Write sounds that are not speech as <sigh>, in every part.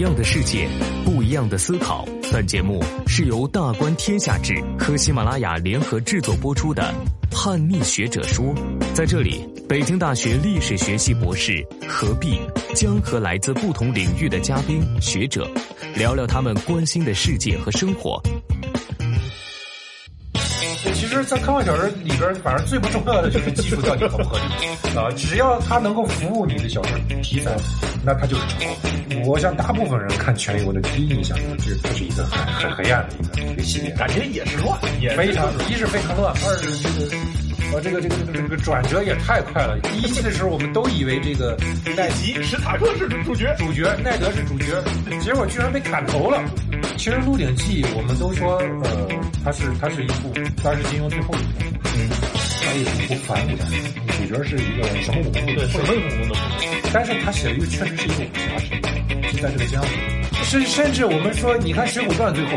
一样的世界，不一样的思考。本节目是由大观天下志和喜马拉雅联合制作播出的《汉逆学者说》。在这里，北京大学历史学系博士何必将和来自不同领域的嘉宾学者聊聊他们关心的世界和生活。其实，在科幻小说里边，反正最不重要的就是技术到底合不合理啊！只要它能够服务你的小说题材，那它就是成功。我想，大部分人看《权力》，我的第一印象就是这是一个很很黑暗的一个一个系列，感觉也是乱，也非常一是非常乱，二是这个呃这个这个这个这个转折也太快了。第一季的时候，我们都以为这个奈吉史塔克是主角，主角奈德是主角，结果居然被砍头了。其实《鹿鼎记》我们都说，呃，它是它是一部，它是金庸最后一部，嗯，它也是一部反武侠，主角是一个什么武功对，什么武功的，但是他写的又确实是一个武侠史，是在这个江湖，甚甚至我们说，你看《水浒传》最后，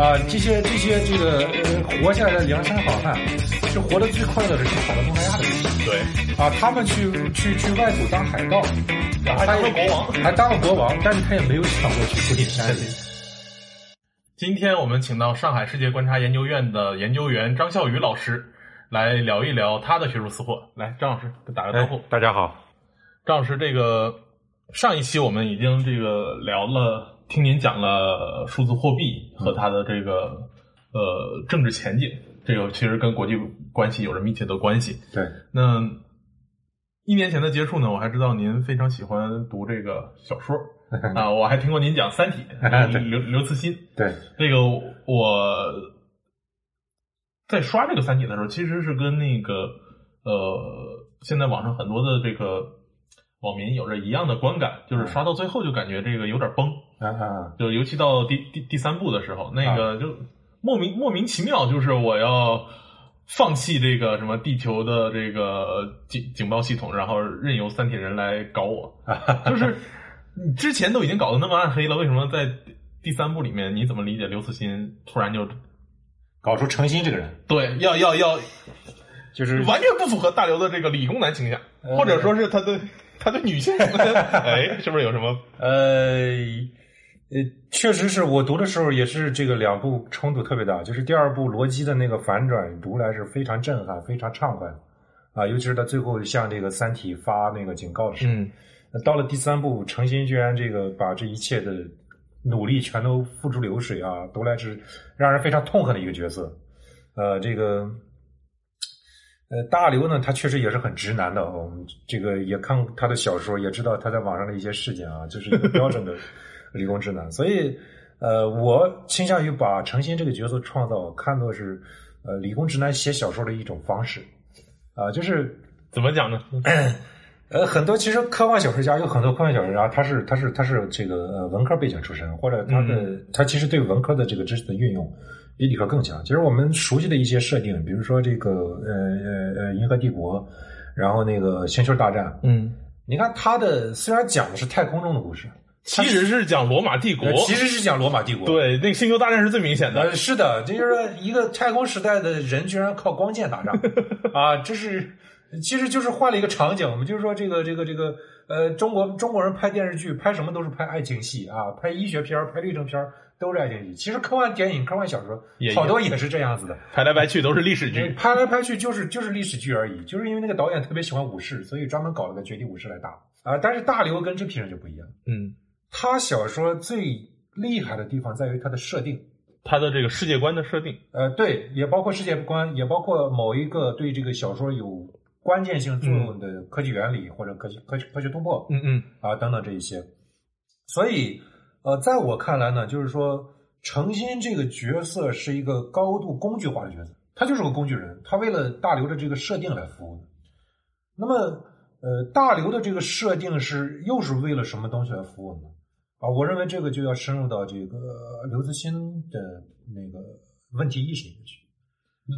啊，这些这些这个呃活下来的梁山好汉，是活得最快乐的是跑到东南亚的人，对，啊，他们去去去外祖当海盗，还当了国王，还当了国王，但是他也没有想过去福鼎山里。今天我们请到上海世界观察研究院的研究员张孝宇老师来聊一聊他的学术私货。来，张老师打个招呼。大家好，张老师，这个上一期我们已经这个聊了，听您讲了数字货币和它的这个呃政治前景，这个其实跟国际关系有着密切的关系。对，那一年前的接触呢，我还知道您非常喜欢读这个小说。<laughs> 啊，我还听过您讲《三体》，刘刘慈欣。对，这个我在刷这个《三体》的时候，其实是跟那个呃，现在网上很多的这个网民有着一样的观感，就是刷到最后就感觉这个有点崩啊，就尤其到第第第三部的时候，那个就莫名莫名其妙，就是我要放弃这个什么地球的这个警警报系统，然后任由三体人来搞我，就是。你之前都已经搞得那么暗黑了，为什么在第三部里面，你怎么理解刘慈欣突然就搞出程心这个人？对，要要要，就是完全不符合大刘的这个理工男倾向，或者说是他的他的女性，哎，是不是有什么？呃呃，确实是我读的时候也是这个两部冲突特别大，就是第二部罗辑的那个反转读来是非常震撼、非常畅快啊，尤其是他最后向这个三体发那个警告的时候。那到了第三部，程心居然这个把这一切的努力全都付诸流水啊，读来是让人非常痛恨的一个角色。呃，这个呃大刘呢，他确实也是很直男的。我们这个也看他的小说，也知道他在网上的一些事件啊，就是一个标准的 <laughs> 理工直男。所以，呃，我倾向于把程心这个角色创造看作是呃理工直男写小说的一种方式啊，就是怎么讲呢？呃，很多其实科幻小说家有很多科幻小说家，他是他是他是这个呃文科背景出身，或者他的他其实对文科的这个知识的运用比理科更强。其实我们熟悉的一些设定，比如说这个呃呃呃银河帝国，然后那个星球大战，嗯，你看它的虽然讲的是太空中的故事，其实是讲罗马帝国，其实是讲罗马帝国。对，那个星球大战是最明显的。是的，这就是一个太空时代的人居然靠光剑打仗 <laughs> 啊，这是。其实就是换了一个场景，我们就是说这个这个这个呃，中国中国人拍电视剧拍什么都是拍爱情戏啊，拍医学片拍律政片都是爱情剧。其实科幻电影、科幻小说好多也是这样子的，拍来拍去都是历史剧，拍来拍去就是就是历史剧而已。就是因为那个导演特别喜欢武士，所以专门搞了个绝地武士来打啊。但是大刘跟这批人就不一样，嗯，他小说最厉害的地方在于他的设定，他的这个世界观的设定，呃，对，也包括世界观，也包括某一个对这个小说有。关键性作用的科技原理或者科学科科学突破，嗯嗯啊等等这一些，所以呃，在我看来呢，就是说程心这个角色是一个高度工具化的角色，他就是个工具人，他为了大刘的这个设定来服务的。那么呃，大刘的这个设定是又是为了什么东西来服务呢？啊，我认为这个就要深入到这个刘慈欣的那个问题意识里面去。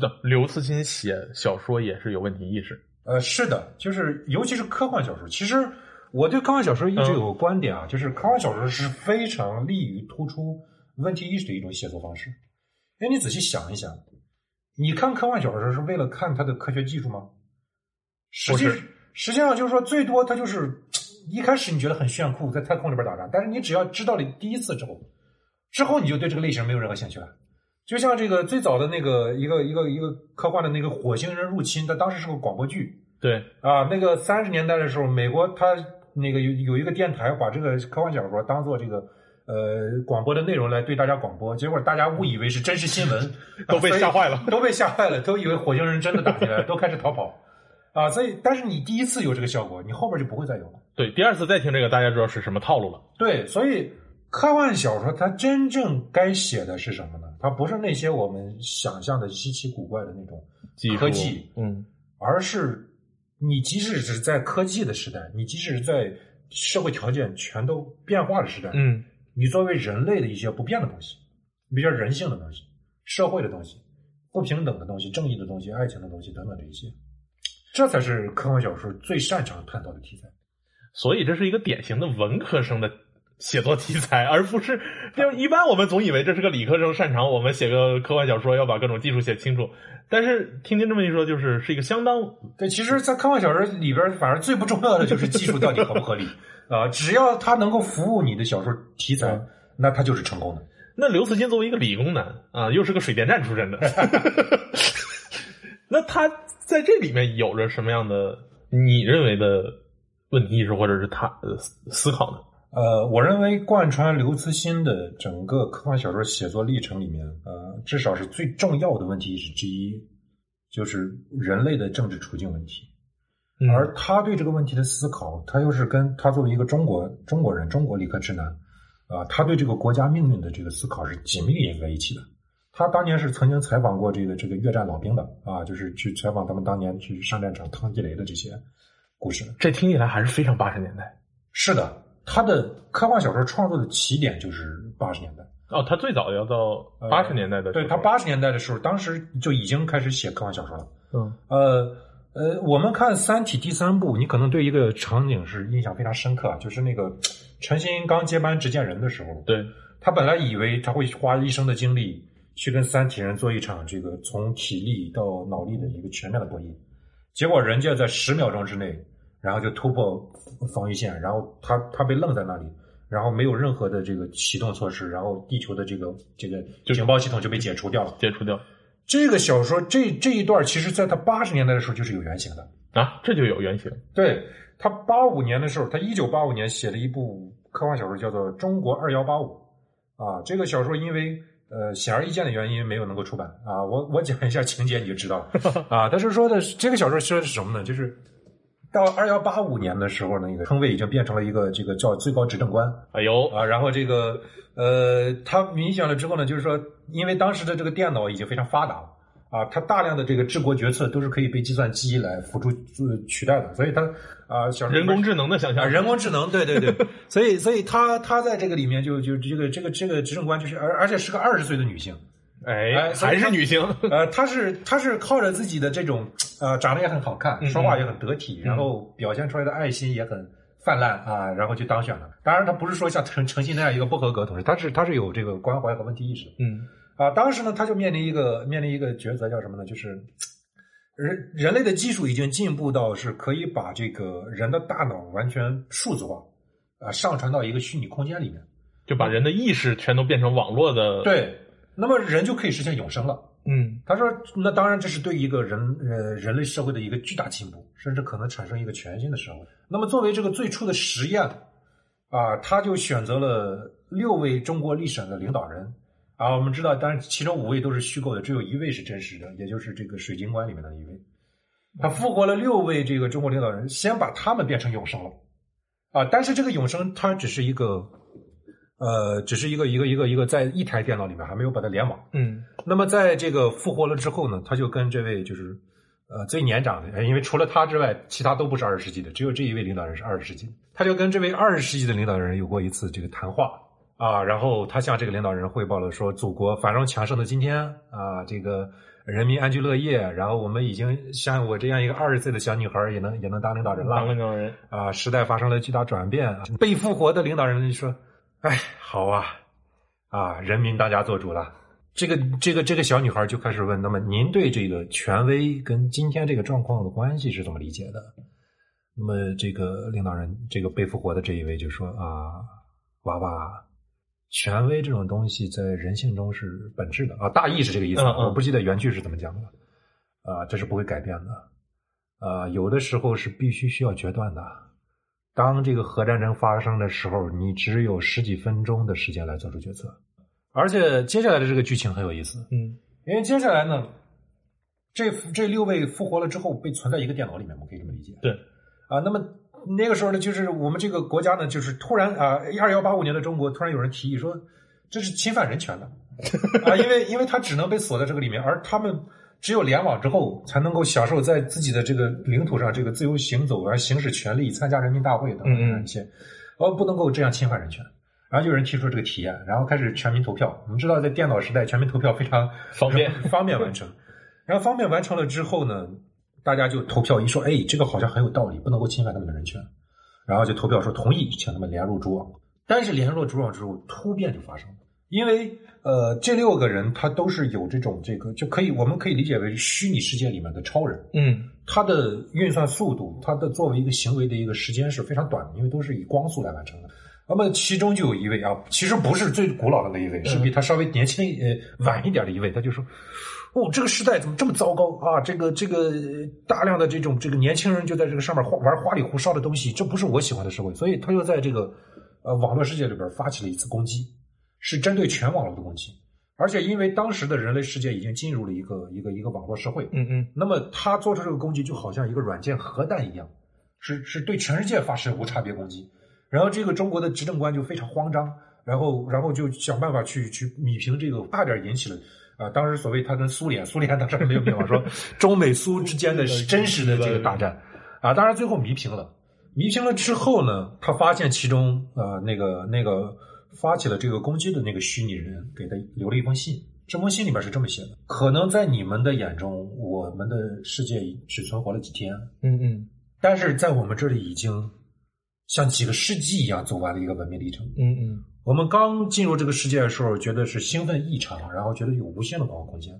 的，刘慈欣写小说也是有问题意识。呃，是的，就是尤其是科幻小说。其实我对科幻小说一直有个观点啊，就是科幻小说是非常利于突出问题意识的一种写作方式。因为你仔细想一想，你看科幻小说是为了看它的科学技术吗？实际实际上就是说，最多它就是一开始你觉得很炫酷，在太空里边打仗，但是你只要知道了第一次之后，之后你就对这个类型没有任何兴趣了。就像这个最早的那个一个一个一个科幻的那个火星人入侵，它当时是个广播剧对，啊。那个三十年代的时候，美国它那个有有一个电台把这个科幻小说当做这个呃广播的内容来对大家广播，结果大家误以为是真实新闻，<laughs> 都被吓坏了都被吓坏了，都以为火星人真的打进来，都开始逃跑啊。所以，但是你第一次有这个效果，你后边就不会再有了。对，第二次再听这个，大家知道是什么套路了。对，所以科幻小说它真正该写的是什么呢？它不是那些我们想象的稀奇古怪的那种科技，嗯，而是你即使是在科技的时代，你即使是在社会条件全都变化的时代，嗯，你作为人类的一些不变的东西，比较人性的东西、社会的东西、不平等的东西、正义的东西、爱情的东西等等这一些，这才是科幻小说最擅长探讨的题材。所以这是一个典型的文科生的写作题材，而不是 <laughs> 就一般我们总以为这是个理科生擅长，我们写个科幻小说要把各种技术写清楚。但是听您这么一说，就是是一个相当对，其实，在科幻小说里边，反而最不重要的就是技术到底合不合理啊、<laughs> 只要它能够服务你的小说题材，嗯那它就是成功的。那刘慈欣作为一个理工男啊，又是个水电站出身的，<laughs> 那他在这里面有着什么样的你认为的问题意识，或者是他思考呢？呃，我认为贯穿刘慈欣的整个科幻小说写作历程里面，呃，至少是最重要的问题之一，就是人类的政治处境问题。嗯而他对这个问题的思考，他又是跟他作为一个中国中国人、中国理科直男，啊、他对这个国家命运的这个思考是紧密连在一起的。他当年是曾经采访过这个这个越战老兵的啊，就是去采访他们当年去上战场趟地雷的这些故事。这听起来还是非常八十年代是的，他的科幻小说创作的起点就是八十年代。哦，他最早要到八十年代的对他八十年代的时候，当时就已经开始写科幻小说了。嗯呃呃，我们看《三体》第三部，你可能对一个场景是印象非常深刻啊，就是那个陈星刚接班执剑人的时候，对他本来以为他会花一生的精力去跟三体人做一场这个从体力到脑力的一个全面的博弈，结果人家在十秒钟之内，然后就突破防御线，然后他他被愣在那里，然后没有任何的这个启动措施，然后地球的这个这个警报系统就被解除掉了。解除掉这个小说这这一段，其实在他八十年代的时候就是有原型的。啊，这就有原型。对他八五年的时候，他一九八五年写了一部科幻小说，叫做《中国二幺八五》啊。这个小说因为呃显而易见的原因没有能够出版啊。我我讲一下情节你就知道了 <laughs> 啊。他是说的这个小说说的是什么呢？就是到二幺八五年的时候呢，那个称谓已经变成了一个这个叫最高执政官哎呦，啊。然后这个呃，他明显了之后呢，就是说因为当时的这个电脑已经非常发达了。啊，他大量的这个治国决策都是可以被计算机来辅助呃取代的，所以他啊，小人工智能的想啊，象，人工智能，对对对，所以所以他他在这个里面就就这个这个这个执政官就是而而且是个二十岁的女性，哎，还是女性，呃，她是她是靠着自己的这种呃长得也很好看，嗯说话也很得体，然后表现出来的爱心也很泛滥啊，然后就当选了。当然，她不是说像陈诚信那样一个不合格同志，她是她是有这个关怀和问题意识的。嗯啊，当时呢，他就面临一个面临一个抉择，叫什么呢？就是人人类的技术已经进步到是可以把这个人的大脑完全数字化，啊，上传到一个虚拟空间里面。就把人的意识全都变成网络的，，对，那么人就可以实现永生了。嗯他说：“那当然，这是对一个人呃人类社会的一个巨大进步，甚至可能产生一个全新的社会。那么，作为这个最初的实验啊，他就选择了六位中国历史上的领导人啊。我们知道，当然其中五位都是虚构的，只有一位是真实的，也就是这个水晶棺里面的一位。他复活了六位这个中国领导人，先把他们变成永生了啊。但是这个永生，它只是一个呃，只是一个一个一个一个在一台电脑里面，还没有把它联网。”嗯那么在这个复活了之后呢，他就跟这位就是呃最年长的，因为除了他之外，其他都不是二十世纪的，只有这一位领导人是二十世纪。他就跟这位二十世纪的领导人有过一次这个谈话啊，然后他向这个领导人汇报了说，祖国繁荣强盛的今天啊，这个人民安居乐业，然后我们已经像我这样一个二十岁的小女孩也能也能当领导人了，当领导人，啊，时代发生了巨大转变。被复活的领导人就说：“哎，好啊，啊，人民大家做主了。”这个这个这个小女孩就开始问：“那么您对这个权威跟今天这个状况的关系是怎么理解的？”那么这个领导人，这个被复活的这一位就说啊，娃娃，权威这种东西在人性中是本质的啊，大意是这个意思，嗯嗯我不记得原句是怎么讲的了，啊，这是不会改变的，啊，有的时候是必须需要决断的。当这个核战争发生的时候，你只有十几分钟的时间来做出决策，而且接下来的这个剧情很有意思，嗯。因为接下来呢，这这六位复活了之后被存在一个电脑里面，我们可以这么理解。对。啊，那么那个时候呢，就是我们这个国家呢，就是突然啊，二幺八五年的中国突然有人提议说，这是侵犯人权的。<laughs> 啊，因为因为他只能被锁在这个里面，而他们只有联网之后才能够享受在自己的这个领土上这个自由行走啊，行使权利，参加人民大会等等一些，而不能够这样侵犯人权。然后就有人提出这个提案，然后开始全民投票。我们知道，在电脑时代，全民投票非常方便方便完成。<laughs> 然后方便完成了之后呢，大家就投票一说，哎，这个好像很有道理，不能够侵犯他们的人权。然后就投票说同意，请他们连入主网。但是连入主网之后，突变就发生了，因为呃，这六个人他都是有这种这个，就可以我们可以理解为虚拟世界里面的超人。嗯他的运算速度，他的作为一个行为的一个时间是非常短的，因为都是以光速来完成的。那么其中就有一位啊，其实不是最古老的那一位，是比他稍微年轻呃晚一点的一位，他就说：“哦，这个时代怎么这么糟糕啊？这个这个呃大量的这种这个年轻人就在这个上面花玩花里胡哨的东西，这不是我喜欢的社会。”所以他又在这个呃网络世界里边发起了一次攻击，是针对全网络的攻击。而且因为当时的人类世界已经进入了一个一个一个网络社会，嗯嗯那么他做出这个攻击，就好像一个软件核弹一样，是是对全世界发射无差别攻击。然后这个中国的执政官就非常慌张，然后然后就想办法去去弭平这个，差点引起了啊、当时所谓他跟苏联，苏联当时还没有灭亡，说 <laughs> 中美苏之间的真实的这个大战啊，当然最后弭平了。弭平了之后呢，他发现其中呃那个那个发起了这个攻击的那个虚拟人给他留了一封信，这封信里面是这么写的：可能在你们的眼中，我们的世界只存活了几天，嗯嗯。但是在我们这里已经像几个世纪一样走完了一个文明历程。嗯嗯。我们刚进入这个世界的时候，觉得是兴奋异常，然后觉得有无限的广阔空间，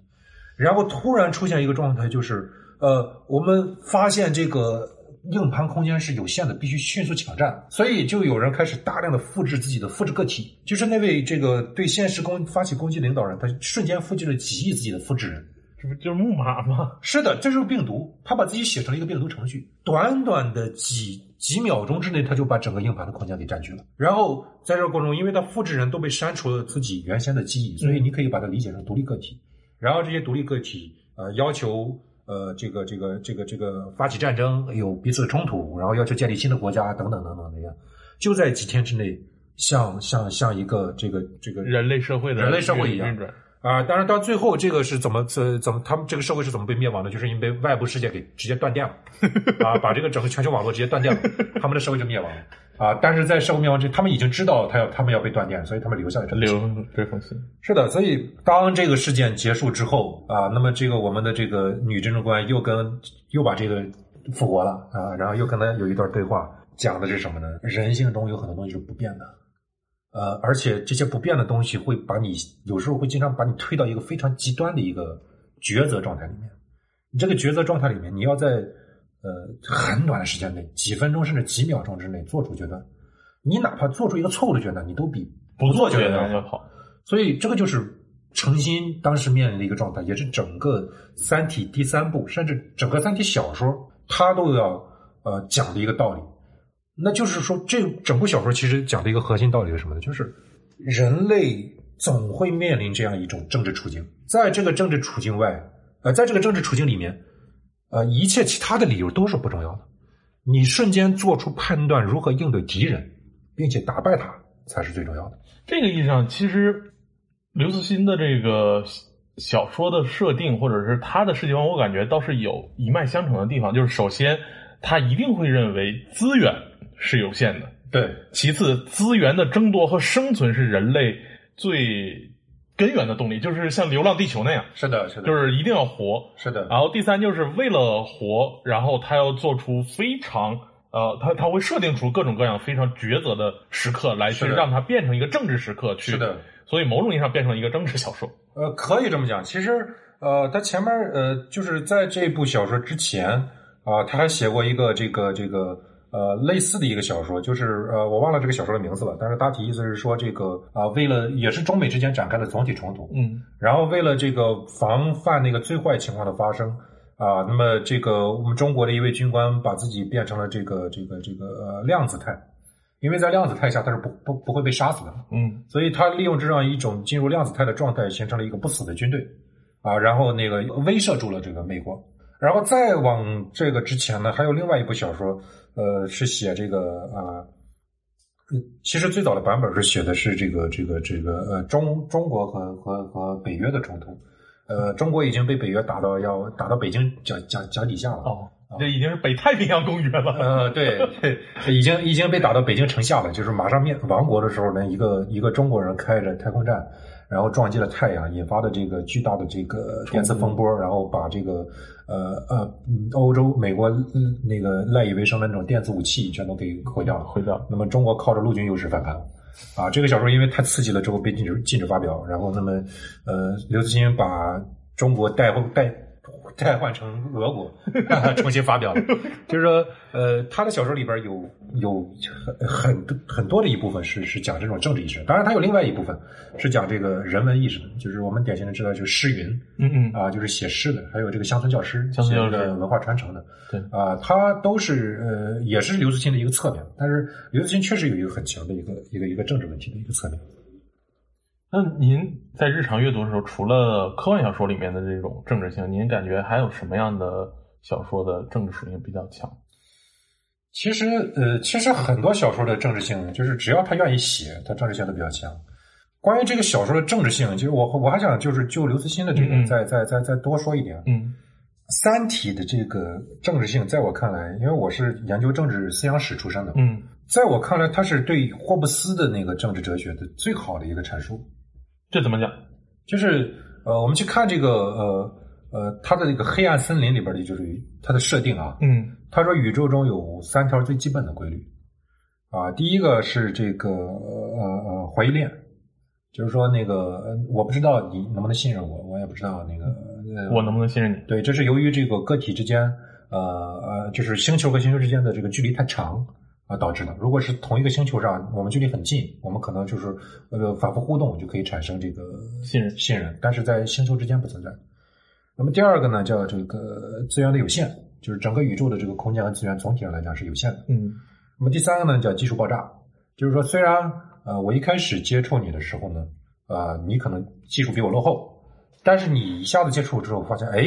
然后突然出现一个状态，就是呃，我们发现这个硬盘空间是有限的，必须迅速抢占，所以就有人开始大量的复制自己的复制个体，就是那位这个对现实攻发起攻击领导人，他瞬间复制了几亿自己的复制人。这不就是木马吗？是的，这就是病毒，他把自己写成了一个病毒程序，短短的几几秒钟之内，他就把整个硬盘的空间给占据了。然后在这个过程中，因为他复制人都被删除了自己原先的记忆，所以你可以把它理解成独立个体。然后这些独立个体呃要求呃这个这个这个这个发起战争，有彼此的冲突，然后要求建立新的国家等等等等那样，就在几天之内，像像像一个这个这个人类社会的人类社会一样。啊，当然到最后这个是怎么怎怎么他们这个社会是怎么被灭亡的？就是因为外部世界给直接断电了，<laughs> 啊，把这个整个全球网络直接断电了，他们的社会就灭亡了。啊，但是在社会灭亡之，他们已经知道他要他们要被断电，所以他们留下来留这封信，是的，所以当这个事件结束之后啊，那么这个我们的这个女执政官又跟又把这个复活了啊，然后又跟他有一段对话，讲的是什么呢？人性中有很多东西是不变的，呃，而且这些不变的东西会把你有时候会经常把你推到一个非常极端的一个抉择状态里面。你这个抉择状态里面，你要在呃很短的时间内，几分钟甚至几秒钟之内做出决断。你哪怕做出一个错误的决断，你都比不做决断要好。所以这个就是诚心当时面临的一个状态，也是整个《三体》第三部，甚至整个《三体》小说，它都要呃讲的一个道理。那就是说，这整部小说其实讲的一个核心道理是什么呢？就是人类总会面临这样一种政治处境，在这个政治处境外，呃，在这个政治处境里面，呃，一切其他的理由都是不重要的。你瞬间做出判断，如何应对敌人，并且打败他，才是最重要的。这个意义上，其实刘慈欣的这个小说的设定，或者是他的世界观，我感觉倒是有一脉相承的地方。就是首先，他一定会认为资源是有限的；对，其次，资源的争夺和生存是人类最根源的动力，就是像《流浪地球》那样，是的，是的，就是一定要活。是的，然后第三就是为了活，然后他要做出非常呃，他他会设定出各种各样非常抉择的时刻来去让它变成一个政治时刻去。是的，所以某种意义上变成了一个政治小说。呃，可以这么讲。其实，呃，他前面呃，就是在这部小说之前，啊，他还写过一个这个这个呃类似的一个小说，就是呃我忘了这个小说的名字了，但是大体意思是说这个啊为了也是中美之间展开的总体冲突，嗯。然后为了这个防范那个最坏情况的发生啊，那么这个我们中国的一位军官把自己变成了这个这个这个呃量子态，因为在量子态下他是不不不会被杀死的，嗯。所以他利用这样一种进入量子态的状态，形成了一个不死的军队。啊，然后那个威慑住了这个美国。然后再往这个之前呢，还有另外一部小说，呃，是写这个啊、呃其实最早的版本是写的是这个这个这个呃中中国和和和北约的冲突，呃，中国已经被北约打到要打到北京脚脚脚底下了。哦，这已经是北太平洋公约了。呃，对，对已经已经被打到北京城下了，就是马上灭亡国的时候呢，一个一个中国人开着太空站，然后撞击了太阳，引发的这个巨大的这个电磁风波，然后把这个呃呃嗯欧洲、美国嗯那个赖以为生的那种电子武器全都给毁掉了。毁掉那么中国靠着陆军优势反盘，啊，这个小说因为太刺激了之后被禁止禁止发表，然后那么呃刘慈欣把中国代后代代换成俄国，<laughs> 重新发表。了，<laughs> 就是说呃他的小说里边有有很很多很多的一部分是是讲这种政治意识，当然他有另外一部分是讲这个人文意识的，就是我们典型的知道就是诗云，嗯嗯。啊，就是写诗的，还有这个乡村教师，乡村教师。文化传承的，对。啊，他都是呃，也是刘慈欣的一个侧面，但是刘慈欣确实有一个很强的一个一个一个政治问题的一个侧面。那您在日常阅读的时候，除了科幻小说里面的这种政治性，您感觉还有什么样的小说的政治属性比较强？其实呃，其实很多小说的政治性，就是只要他愿意写，他政治性都比较强。关于这个小说的政治性，其实我我还想就是就刘慈欣的这个再再再再多说一点。嗯三体的这个政治性，在我看来，因为我是研究政治思想史出身的，嗯在我看来，它是对霍布斯的那个政治哲学的最好的一个阐述。这怎么讲？就是呃，我们去看这个呃呃，它的这个黑暗森林里边的，就是它的设定啊。嗯他说宇宙中有三条最基本的规律啊，第一个是这个呃呃怀疑链，就是说那个呃我不知道你能不能信任我，我也不知道那个呃我能不能信任你？对，这是由于这个个体之间，呃呃，就是星球和星球之间的这个距离太长啊导致的。如果是同一个星球上，我们距离很近，我们可能就是呃反复互动就可以产生这个信任信任，但是在星球之间不存在。那么第二个呢，叫这个资源的有限，就是整个宇宙的这个空间和资源总体上来讲是有限的。嗯那么第三个呢，叫技术爆炸，就是说，虽然呃我一开始接触你的时候呢，呃你可能技术比我落后，但是你一下子接触之后，发现哎，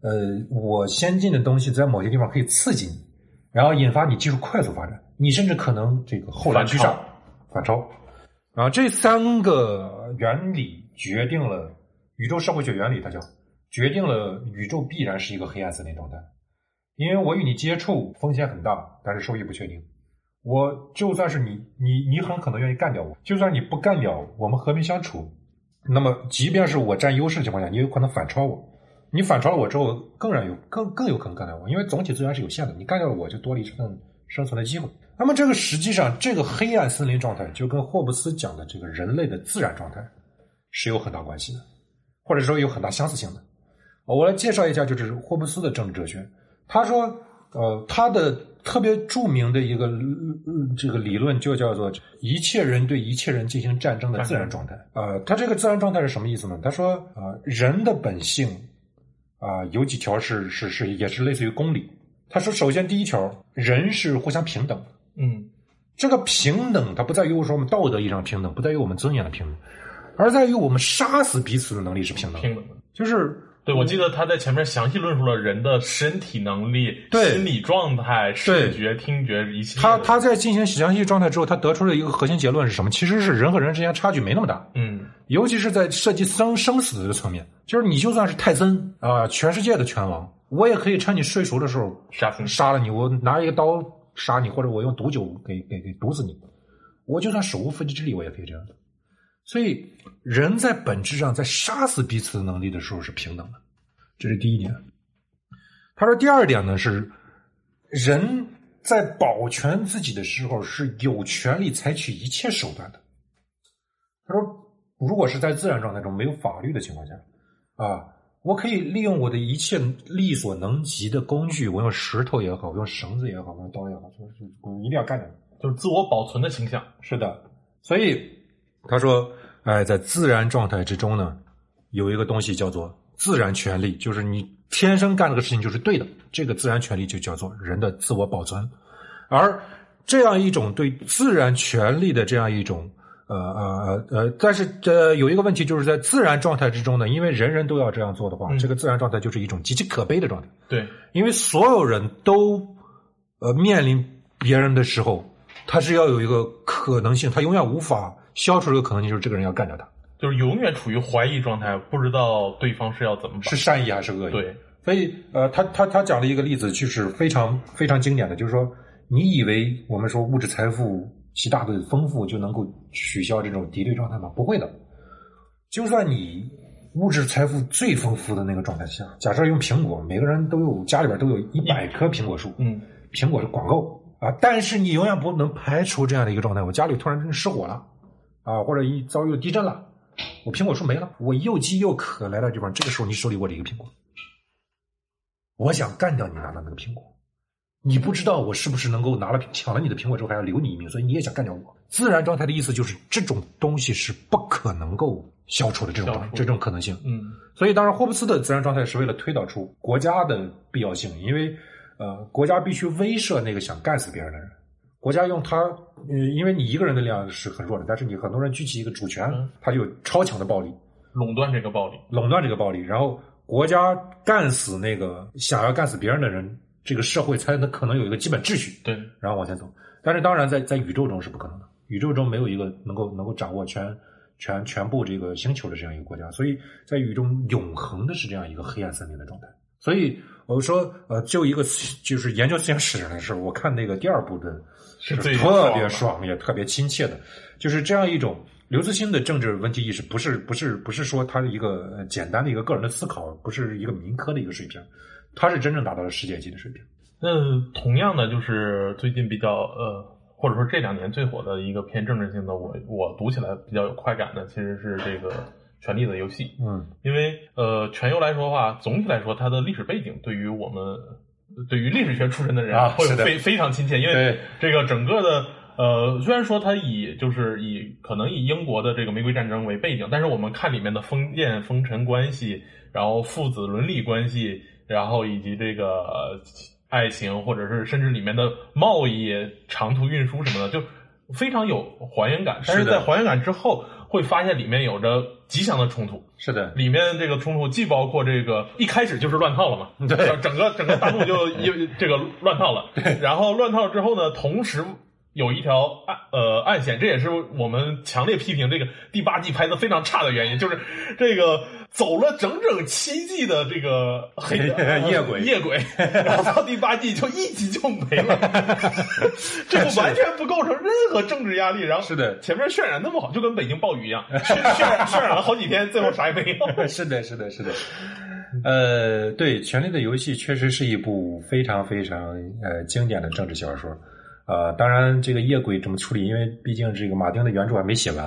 呃我先进的东西在某些地方可以刺激你，然后引发你技术快速发展，你甚至可能这个后来居上，反超。然后这三个原理决定了宇宙社会学原理，它叫决定了宇宙必然是一个黑暗森林状态。因为我与你接触风险很大，但是收益不确定。我就算是你，你你很可能愿意干掉我，就算你不干掉我，我们和平相处，那么即便是我占优势的情况下，你有可能反超我。你反超了我之后，更然有更更有可能干掉我，因为总体资源是有限的，你干掉了我就多了一份生存的机会。那么这个实际上，这个黑暗森林状态就跟霍布斯讲的这个人类的自然状态是有很大关系的，或者说有很大相似性的。我来介绍一下，就是霍布斯的政治哲学。他说，呃，他的特别著名的一个、呃这个理论就叫做“一切人对一切人进行战争的自然状态”。呃，他这个自然状态是什么意思呢？他说，呃，人的本性啊、有几条是是是也是类似于公理。他说，首先第一条，人是互相平等的。嗯这个平等，它不在于我说我们道德意义上平等，不在于我们尊严的平等，而在于我们杀死彼此的能力是平等的。平等的。就是对，我记得他在前面详细论述了人的身体能力、对心理状态、视觉、听觉一切。他他在进行详细状态之后，他得出了一个核心结论是什么？其实是人和人之间差距没那么大，嗯尤其是在涉及生生死的这个层面，就是你就算是泰森啊、全世界的拳王，我也可以趁你睡熟的时候杀死你杀了你，我拿一个刀杀你，或者我用毒酒给给给毒死你，我就算手无缚鸡之力，我也可以这样的。所以，人在本质上在杀死彼此的能力的时候是平等的，这是第一点。他说，第二点呢是，人在保全自己的时候是有权利采取一切手段的。他说，如果是在自然状态中没有法律的情况下，啊，我可以利用我的一切力所能及的工具，我用石头也好，我用绳子也好，我用刀也好，就是我一定要干掉。就是自我保存的倾向。是的，所以他说，哎，在自然状态之中呢，有一个东西叫做自然权利，就是你天生干这个事情就是对的，这个自然权利就叫做人的自我保存。而这样一种对自然权利的这样一种呃呃呃，但是呃有一个问题，就是在自然状态之中呢，因为人人都要这样做的话，嗯这个自然状态就是一种极其可悲的状态。对，因为所有人都呃面临别人的时候，他是要有一个可能性，他永远无法消除这个可能性，就是这个人要干掉他，就是永远处于怀疑状态，不知道对方是要怎么。是善意还是恶意？，对，所以呃，他他他讲了一个例子，就是非常非常经典的，就是说，你以为我们说物质财富极大的丰富就能够取消这种敌对状态吗？不会的，就算你。物质财富最丰富的那个状态下，假设用苹果，每个人都有家里边都有一百棵苹果树，嗯，苹果是广告啊，但是你永远不能排除这样的一个状态。我家里突然失火了啊，或者一遭遇地震了，我苹果树没了，我又饥又渴来到地方，这个时候你手里握着一个苹果，我想干掉你拿到那个苹果，你不知道我是不是能够拿了抢了你的苹果之后还要留你一命，所以你也想干掉我。自然状态的意思就是这种东西是不可能够消除的这种这种可能性。嗯，所以，当然，霍布斯的自然状态是为了推导出国家的必要性，因为呃，国家必须威慑那个想干死别人的人。国家用它，呃，因为你一个人的力量是很弱的，但是你很多人举起一个主权它，就有超强的暴力，垄断这个暴力。垄断这个暴力，然后国家干死那个想要干死别人的人，这个社会才能可能有一个基本秩序。对，然后往前走。但是当然在，在宇宙中是不可能的，宇宙中没有一个能够能够掌握全全全部这个星球的这样一个国家，所以在宇宙中永恒的是这样一个黑暗森林的状态。所以我说，呃，就一个就是研究思想史的时候，我看那个第二部的是最特别爽，也特别亲切的，就是这样一种。刘慈欣的政治问题意识不是不是不是说他的一个呃简单的一个个人的思考，不是一个民科的一个水平，他是真正达到了世界级的水平。那同样的，就是最近比较呃，或者说这两年最火的一个偏政治性的，我我读起来比较有快感的，其实是这个《权力的游戏》。嗯因为呃，全游来说的话，总体来说，它的历史背景对于我们对于历史学出身的人会非非常亲切，因为这个整个的呃，虽然说它以就是以可能以英国的这个玫瑰战争为背景，但是我们看里面的封建封臣关系，然后父子伦理关系，然后以及这个。呃爱情，或者是甚至里面的贸易、长途运输什么的，就非常有还原感。但是在还原感之后，会发现里面有着极强的冲突。是的，里面这个冲突既包括这个一开始就是乱套了嘛，对。整整个整个大陆就 <laughs> 一这个乱套了，然后乱套之后呢，同时有一条暗呃暗线，这也是我们强烈批评这个第八季拍的非常差的原因，就是这个走了整整七季的这个 <laughs> 黑夜鬼夜鬼，<laughs> 然后到第八季就一集就没了，<laughs> 这个完全不构成任何政治压力，然后是的前面渲染那么好，就跟北京暴雨一样，渲渲染渲染了好几天，最后啥也没有。是的，是的，是的。呃，对，《权力的游戏》确实是一部非常非常呃经典的政治小说。呃，当然，这个夜鬼怎么处理？因为毕竟这个马丁的原著还没写完，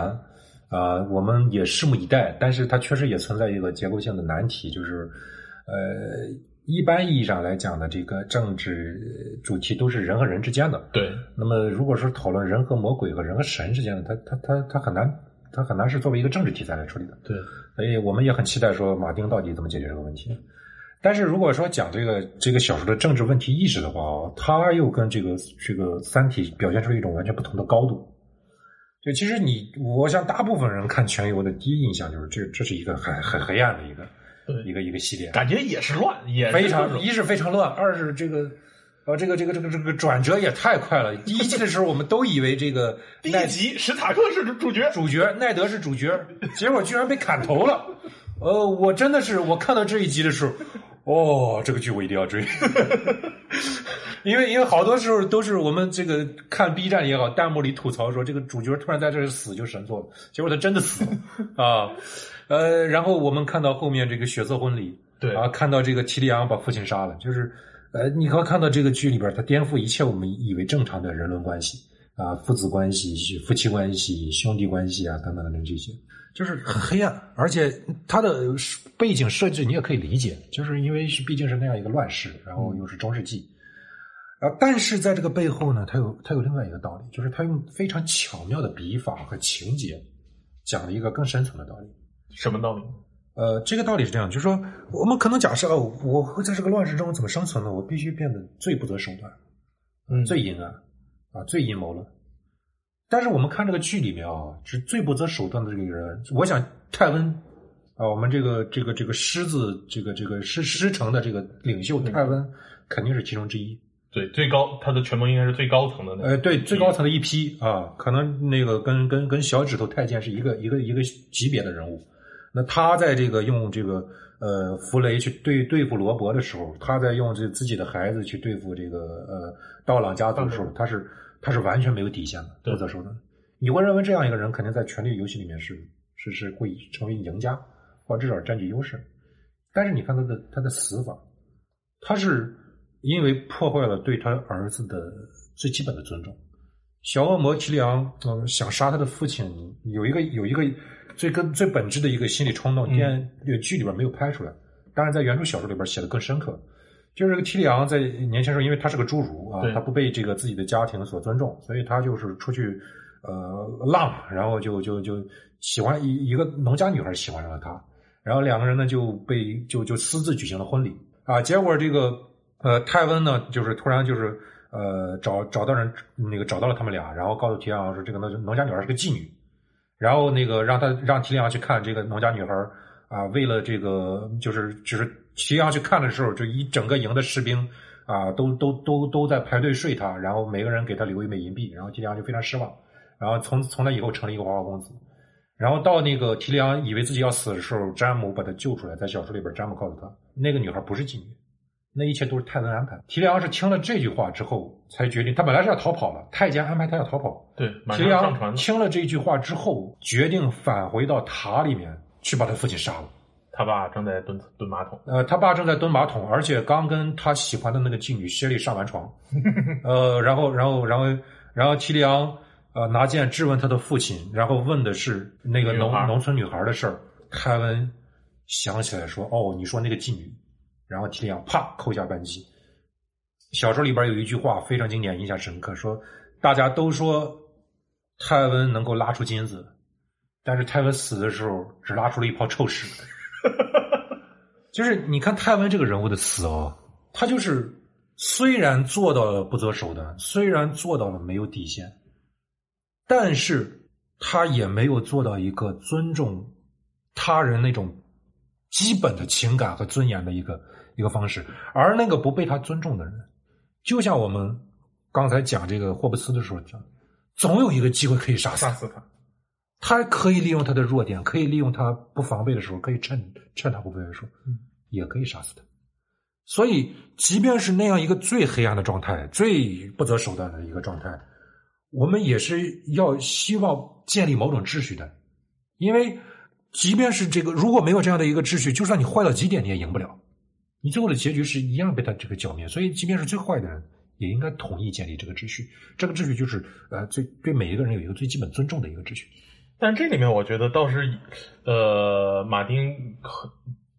啊、我们也拭目以待。但是它确实也存在一个结构性的难题，就是呃，一般意义上来讲的这个政治主题都是人和人之间的。对，那么，如果说讨论人和魔鬼和人和神之间的，它它它它很难，它很难是作为一个政治题材来处理的。对，所以我们也很期待说马丁到底怎么解决这个问题。但是如果说讲这个这个小说的政治问题意识的话，它又跟这个这个《三体》表现出一种完全不同的高度。就其实你，我想大部分人看《全游》的第一印象就是这这是一个很很黑暗的一个一个一个系列，感觉也是乱，也非常一是非常乱，二是这个。呃，这个这个这个这个转折也太快了。第一季的时候，我们都以为这个 <laughs> 第一集史塔克是主角，主角奈德是主角，结果居然被砍头了。呃，我真的是我看到这一集的时候，哦，这个剧我一定要追，<laughs> 因为因为好多时候都是我们这个看 B 站也好，弹幕里吐槽说这个主角突然在这儿死就神作了，结果他真的死了。啊。<laughs> 呃，然后我们看到后面这个血色婚礼，对。啊，看到这个提里昂把父亲杀了，就是呃，你可以看到这个剧里边，他颠覆一切我们以为正常的人伦关系啊父子关系、夫妻关系、兄弟关系啊等等等等这些，就是很黑暗，而且它的背景设置你也可以理解，就是因为是毕竟是那样一个乱世，然后又是中世纪。啊！但是在这个背后呢，它有它有另外一个道理，就是它用非常巧妙的笔法和情节，讲了一个更深层的道理。什么道理？呃，这个道理是这样，就是说，我们可能假设哦，我会在这个乱世中怎么生存呢？我必须变得最不择手段，嗯最阴暗啊，最阴谋论。但是我们看这个剧里面啊，是最不择手段的这个人，我想泰温啊，我们这个这个这个狮子这个这个狮狮城的这个领袖泰温肯定是其中之一。对，最高他的权谋应该是最高层的那个。呃，对，最高层的一批啊，可能那个跟跟跟小指头太监是一个一个一个级别的人物。那他在这个用这个呃弗雷去对对付罗伯的时候，他在用这自己的孩子去对付这个呃道朗家族的时候，他是他是完全没有底线的，对不择手段。你会认为这样一个人肯定在权力游戏里面是是是会成为赢家，或者至少占据优势。但是你看他的他的死法，他是因为破坏了对他儿子的最基本的尊重。小恶魔提里昂，嗯、想杀他的父亲，有一个有一个最根最本质的一个心理冲动，嗯电这个剧里边没有拍出来，当然在原著小说里边写的更深刻。就是这个提里昂在年轻时候，因为他是个侏儒啊，他不被这个自己的家庭所尊重，所以他就是出去呃浪，然后就就就喜欢一一个农家女孩喜欢上了他，然后两个人呢就被就就私自举行了婚礼。啊，结果这个呃泰温呢就是突然就是呃找找到人那个找到了他们俩，然后告诉提里昂说这个农农家女孩是个妓女，然后那个让他让提里昂去看这个农家女孩啊，为了这个就是就是提里昂去看的时候，就一整个营的士兵啊都都都都在排队睡他，然后每个人给他留一枚银币，然后提里昂就非常失望，然后从从那以后成了一个花花公子。然后到那个提里昂以为自己要死的时候，詹姆把他救出来。在小说里边，詹姆告诉他，那个女孩不是妓女，那一切都是泰文安排。提里昂是听了这句话之后才决定，他本来是要逃跑了，太监安排他要逃跑。对，马提里昂上上船了。听了这句话之后，决定返回到塔里面去把他父亲杀了。他爸正在蹲蹲马桶。呃，他爸正在蹲马桶，而且刚跟他喜欢的那个妓女薛丽上完床。<laughs> 呃，然后，然后，然后，然后提里昂呃拿剑质问他的父亲，然后问的是那个农农村女孩的事儿。凯文想起来说：“哦，你说那个妓女。”然后提里昂啪扣下扳机。小说里边有一句话非常经典，印象深刻，说大家都说泰温能够拉出金子，但是泰文死的时候只拉出了一泡臭屎。就是你看泰文这个人物的死哦，他就是虽然做到了不择手段，虽然做到了没有底线，但是他也没有做到一个尊重他人那种基本的情感和尊严的一个一个方式。而那个不被他尊重的人，就像我们刚才讲这个霍布斯的时候讲，总有一个机会可以杀死他。他。可以利用他的弱点，可以利用他不防备的时候，可以趁趁他不备的时候，嗯也可以杀死他。所以，即便是那样一个最黑暗的状态、最不择手段的一个状态，我们也是要希望建立某种秩序的。因为，即便是这个如果没有这样的一个秩序，就算你坏到极点，你也赢不了。你最后的结局是一样被他这个剿灭。所以，即便是最坏的人，也应该同意建立这个秩序。这个秩序就是呃，最对每一个人有一个最基本尊重的一个秩序。但这里面我觉得倒是，呃，马丁可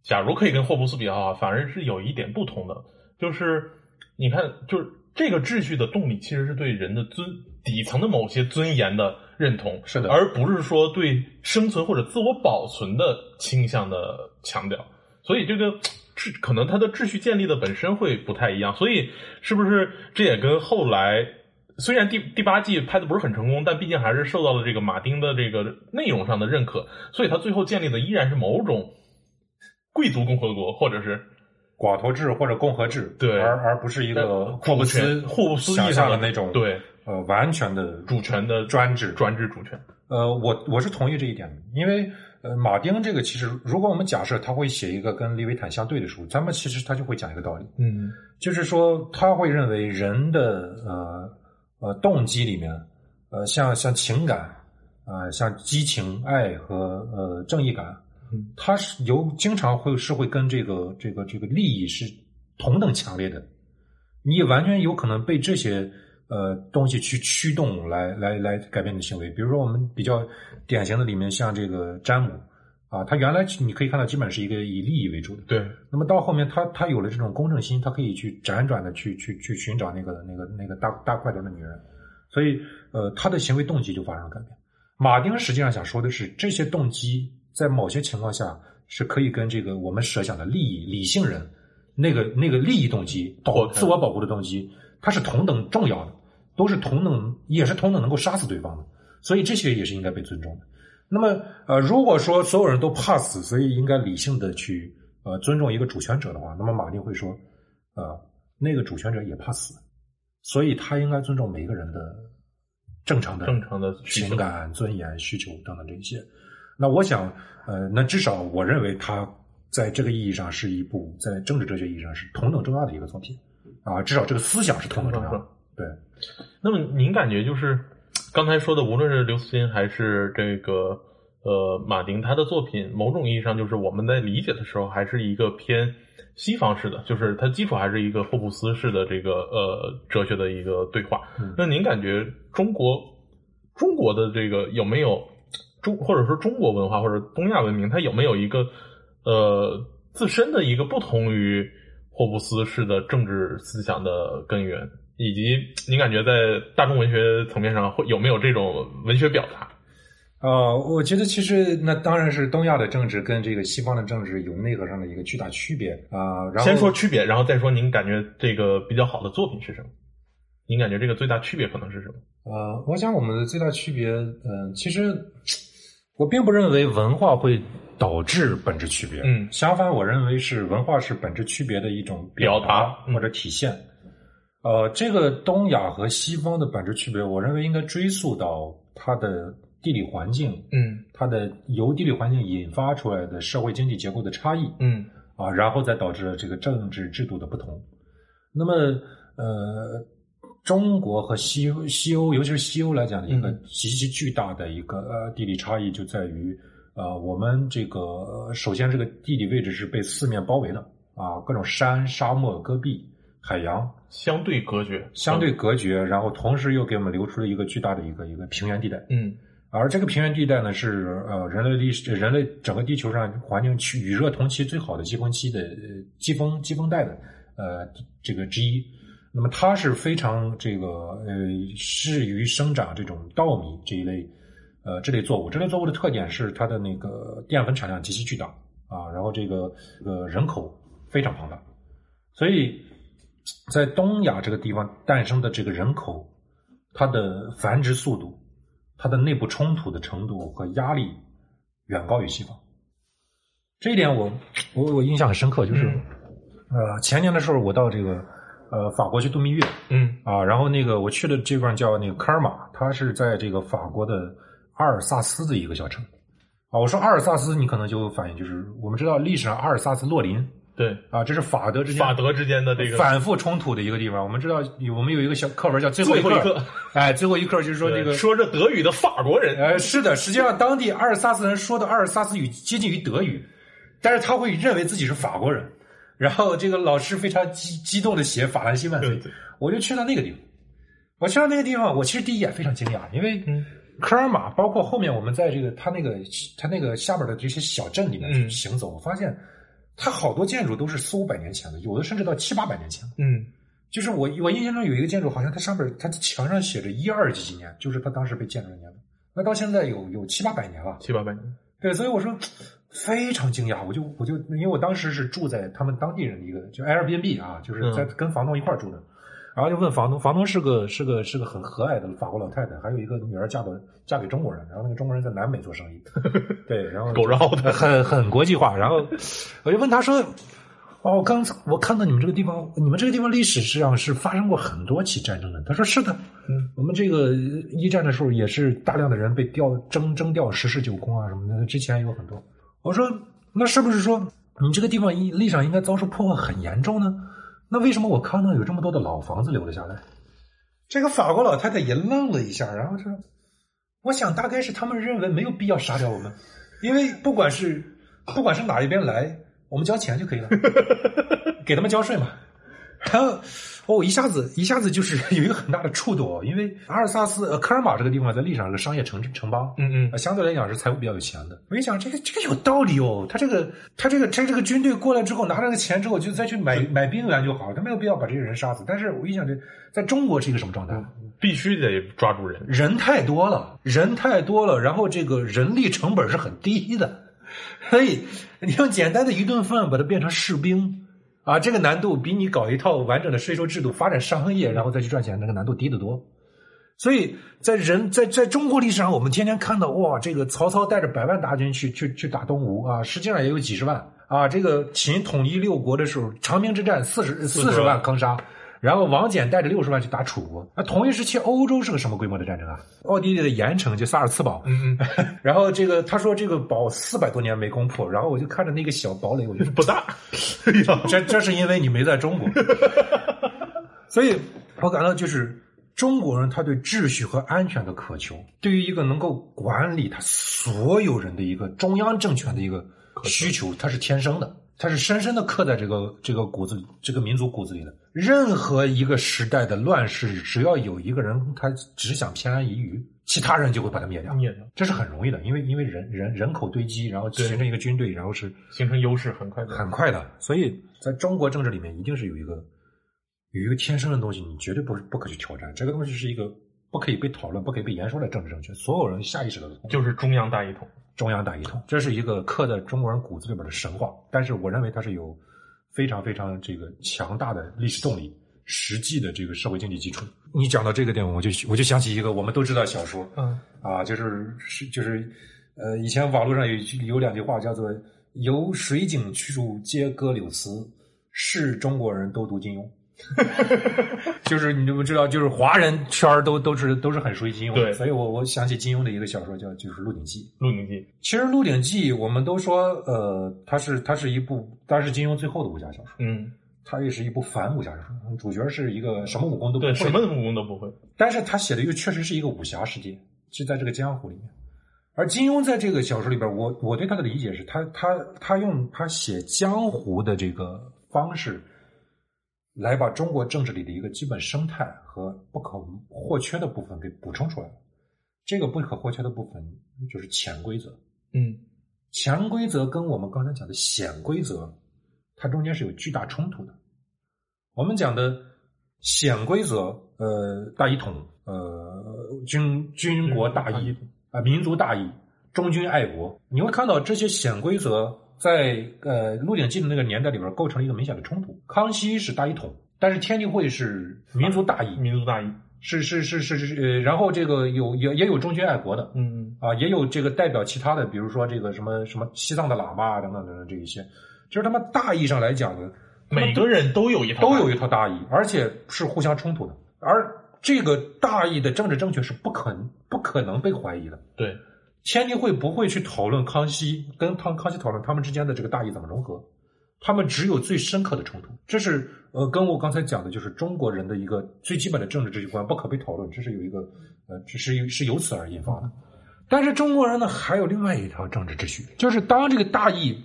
假如可以跟霍布斯比较好，反而是有一点不同的，就是你看，就是这个秩序的动力其实是对人的尊底层的某些尊严的认同，是的而不是说对生存或者自我保存的倾向的强调。所以这个秩可能它的秩序建立的本身会不太一样，所以是不是这也跟后来虽然第第八季拍的不是很成功，但毕竟还是受到了这个马丁的这个内容上的认可，所以他最后建立的依然是某种贵族共和国，或者是寡头制或者共和制，对而而不是一个呃霍布斯霍布斯意义想上的那种对呃完全的主权的专制。专制主权。呃，我我是同意这一点的，因为呃，马丁这个其实，如果我们假设他会写一个跟利维坦相对的书，咱们其实他就会讲一个道理，嗯就是说他会认为人的呃呃动机里面，呃像像情感啊、呃像激情、爱和呃正义感，嗯它是有经常会是会跟这个这个这个利益是同等强烈的，你完全有可能被这些呃东西去驱动来来来改变你的行为。比如说我们比较典型的里面，像这个詹姆啊，他原来你可以看到基本是一个以利益为主的，对，那么到后面他他有了这种公正心，他可以去辗转的去去去寻找那个那个那个大大块头的女人，所以呃他的行为动机就发生了改变。马丁实际上想说的是，这些动机在某些情况下是可以跟这个我们设想的利益理性人那个那个利益动机保自我保护的动机，它是同等重要的，都是同等也是同等能够杀死对方的，所以这些也是应该被尊重的。那么呃，如果说所有人都怕死，所以应该理性的去呃尊重一个主权者的话，那么马丁会说，呃，那个主权者也怕死，所以他应该尊重每一个人的正常的正常的情感、尊严、需求等等这一些。那我想，呃，那至少我认为他在这个意义上是一部在政治哲学意义上是同等重要的一个作品啊，至少这个思想是同等重要的。对，那么您感觉就是刚才说的，无论是刘慈欣还是这个呃马丁，他的作品某种意义上就是我们在理解的时候，还是一个偏西方式的，就是它基础还是一个霍布斯式的这个呃哲学的一个对话。嗯那您感觉中国中国的这个有没有中或者说中国文化或者东亚文明，它有没有一个呃自身的一个不同于霍布斯式的政治思想的根源？以及您感觉在大众文学层面上会有没有这种文学表达？呃，我觉得其实那当然是东亚的政治跟这个西方的政治有内核上的一个巨大区别啊、然后先说区别，然后再说您感觉这个比较好的作品是什么？您感觉这个最大区别可能是什么？呃，我想我们的最大区别，嗯、其实我并不认为文化会导致本质区别，嗯相反，我认为是文化是本质区别的一种表表达嗯或者体现。呃，这个东亚和西方的本质区别，我认为应该追溯到它的地理环境，嗯。它的由地理环境引发出来的社会经济结构的差异，嗯。啊，然后再导致了这个政治制度的不同。那么，呃，中国和西西欧，尤其是西欧来讲的一个嗯。极其巨大的一个呃地理差异，就在于呃，我们这个呃首先这个地理位置是被四面包围的啊，各种山、沙漠、戈壁、海洋相对隔绝，相对隔绝，然后同时又给我们留出了一个巨大的一个一个平原地带。嗯而这个平原地带呢，是呃人类历史、人类整个地球上环境区与热同期最好的季风期的呃季风季风带的呃这个之一。那么它是非常这个呃适于生长这种稻米这一类呃这类作物。这类作物的特点是它的那个淀粉产量极其巨大啊，然后这个这个人口非常庞大，所以在东亚这个地方诞生的这个人口，它的繁殖速度。它的内部冲突的程度和压力远高于西方。这一点我我我印象很深刻，就是、呃前年的时候我到这个呃法国去度蜜月嗯啊，然后那个我去的这地方叫那个科尔马，它是在这个法国的阿尔萨斯的一个小城啊。我说阿尔萨斯，你可能就反应，就是我们知道历史上阿尔萨斯洛林对，啊，这是法德之间法德之间的这个反复冲突的一个地方。我们知道有我们有一个小课文叫最后一最后一课课，哎，最后一课就是说这个说着德语的法国人，呃，是的，实际上当地阿尔萨斯人说的阿尔萨斯语接近于德语，但是他会认为自己是法国人。然后这个老师非常激激动的写法兰西万岁对对，我就去到那个地方。我去到那个地方，我其实第一眼非常惊讶，因为嗯科尔玛，包括后面我们在这个他那个他那个下边的这些小镇里面行走，我发现它好多建筑都是四五百年前的，有的甚至到七八百年前。嗯就是我我印象中有一个建筑，好像它上面它墙上写着一二几几年，就是它当时被建筑的年份。那到现在有有七八百年了，七八百年，对，所以我说非常惊讶，我就我就因为我当时是住在他们当地人的一个就 Airbnb 啊，就是在嗯跟房东一块儿住的，然后就问房东，房东是个是个是个很和蔼的法国老太太，还有一个女儿嫁到嫁给中国人，然后那个中国人在南美做生意，<laughs> 对，然后狗绕的很很国际化，然后我就问他说。哦，我刚才我看到你们这个地方，你们这个地方历史上是发生过很多起战争的。他说是的，嗯，我们这个一战的时候也是大量的人被调征征调十室九空啊什么的，之前有很多。我说那是不是说你这个地方历历史上应该遭受破坏很严重呢？那为什么我看到有这么多的老房子留了下来？这个法国老太太也愣了一下，然后说：“我想大概是他们认为没有必要杀掉我们，因为不管是不管是哪一边来，我们交钱就可以了，<laughs> 给他们交税嘛。然后哦，一下子一下子就是 <laughs> 有一个很大的触动，因为阿尔萨斯、呃科尔马这个地方在历史上是个商业城城邦，嗯嗯，相对来讲是财务比较有钱的。我一想，这个这个有道理哦，他这个他这个他这个军队过来之后，拿这个钱之后就再去买买兵源就好了，他没有必要把这些人杀死。但是我一想，这在中国是一个什么状态？必须得抓住人，人太多了，人太多了，然后这个人力成本是很低的，所以你用简单的一顿饭把它变成士兵。啊，这个难度比你搞一套完整的税收制度、发展商业，然后再去赚钱，那个难度低得多。所以在人在在中国历史上，我们天天看到哇，这个曹操带着百万大军去去去打东吴啊，实际上也有几十万啊。这个秦统一六国的时候，长平之战四十四十万坑杀。然后王翦带着六十万去打楚国，那同一时期欧洲是个什么规模的战争啊？奥地利的盐城就萨尔茨堡，嗯嗯，<laughs> 然后这个他说这个堡四百多年没攻破，然后我就看着那个小堡垒，我觉得不大，<laughs> 这这是因为你没在中国，<laughs> 所以我感到就是中国人他对秩序和安全的渴求，对于一个能够管理他所有人的一个中央政权的一个需求，他是天生的。它是深深的刻在这个这个骨子里，这个民族骨子里的。任何一个时代的乱世，只要有一个人他只想偏安一隅，其他人就会把他灭掉。灭掉，这是很容易的，因为因为人人人口堆积，然后形成一个军队，然后是形成优势，很快的，很快的。所以在中国政治里面，一定是有一个有一个天生的东西，你绝对不不可去挑战。这个东西是一个不可以被讨论、不可以被言说的政治正确，所有人下意识的就是中央大一统。中央大一统，这是一个刻在中国人骨子里边的神话。但是我认为它是有非常非常这个强大的历史动力、实际的这个社会经济基础。你讲到这个点，我就我就想起一个我们都知道小说，嗯啊，就是是就是呃，以前网络上有有两句话叫做“由水井处皆歌柳词，是中国人都读金庸”。<laughs> 就是你都知道，就是华人圈都都是都是很熟悉金庸，对，所以我我想起金庸的一个小说叫就是《鹿鼎记》。《鹿鼎记》其实《鹿鼎记》我们都说，呃，它是它是一部，它是金庸最后的武侠小说，嗯，它也是一部反武侠小说，主角是一个什么武功都不会，对，什么武功都不会，但是他写的又确实是一个武侠世界，是在这个江湖里面。而金庸在这个小说里边，我我对他的理解是他他他用他写江湖的这个方式。来把中国政治里的一个基本生态和不可或缺的部分给补充出来了。这个不可或缺的部分就是潜规则。嗯，潜规则跟我们刚才讲的显规则，它中间是有巨大冲突的。我们讲的显规则，呃，大一统，呃，军军国大义啊，民族大义，忠君爱国。你会看到这些显规则。在呃《鹿鼎记》的那个年代里边，构成了一个明显的冲突。康熙是大一统，但是天地会是民族大义，民族大义。是是是是是呃，然后这个有也也有忠君爱国的，嗯啊，也有这个代表其他的，比如说这个什么什么西藏的喇嘛啊等等等等这一些，就是他们大义上来讲呢，每个人都有一套都有一套大义，而且是互相冲突的，而这个大义的政治正确是不可不可能被怀疑的，对。天地会不会去讨论康熙跟康康熙讨论他们之间的这个大义怎么融合？他们只有最深刻的冲突。这是呃，跟我刚才讲的，就是中国人的一个最基本的政治秩序观不可被讨论。这是有一个呃，这是是由此而引发的。但是中国人呢，还有另外一条政治秩序，就是当这个大义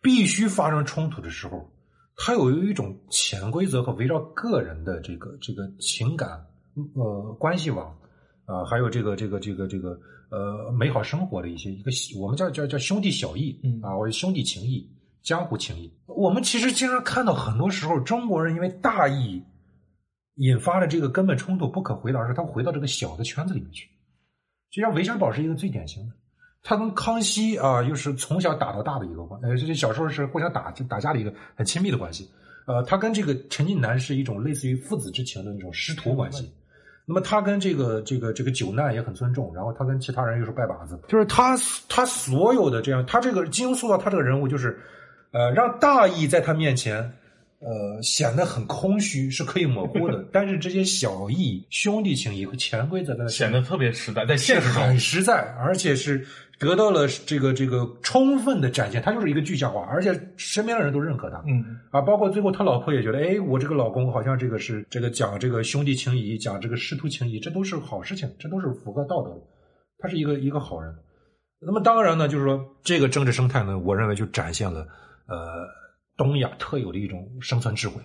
必须发生冲突的时候，它有一种潜规则和围绕个人的这个这个情感呃关系网啊、还有这个这个这个这个。呃，美好生活的一些一个，我们叫叫叫兄弟小义，嗯啊，或者兄弟情谊、江湖情谊。我们其实经常看到，很多时候中国人因为大义引发了这个根本冲突不可回答，是他回到这个小的圈子里面去。就像韦小宝是一个最典型的，他跟康熙啊，又是从小打到大的一个关，呃，这小时候是互相打打架的一个很亲密的关系。呃，他跟这个陈近南是一种类似于父子之情的那种师徒关系。那么他跟这个这个这个九难也很尊重，然后他跟其他人又是拜把子，就是他他所有的这样，他这个金庸塑造他这个人物就是，呃，让大义在他面前，呃，显得很空虚，是可以模糊的。<laughs> 但是这些小义、兄弟情谊和潜规则在显得特别实在，在现实中很实在，而且是得到了这个这个充分的展现。他就是一个具象化，而且身边的人都认可他。嗯啊，包括最后他老婆也觉得，哎，我这个老公好像这个是这个讲这个兄弟情谊，讲这个师徒情谊，这都是好事情，这都是符合道德的。他是一个一个好人。那么当然呢，就是说这个政治生态呢，我认为就展现了呃东亚特有的一种生存智慧。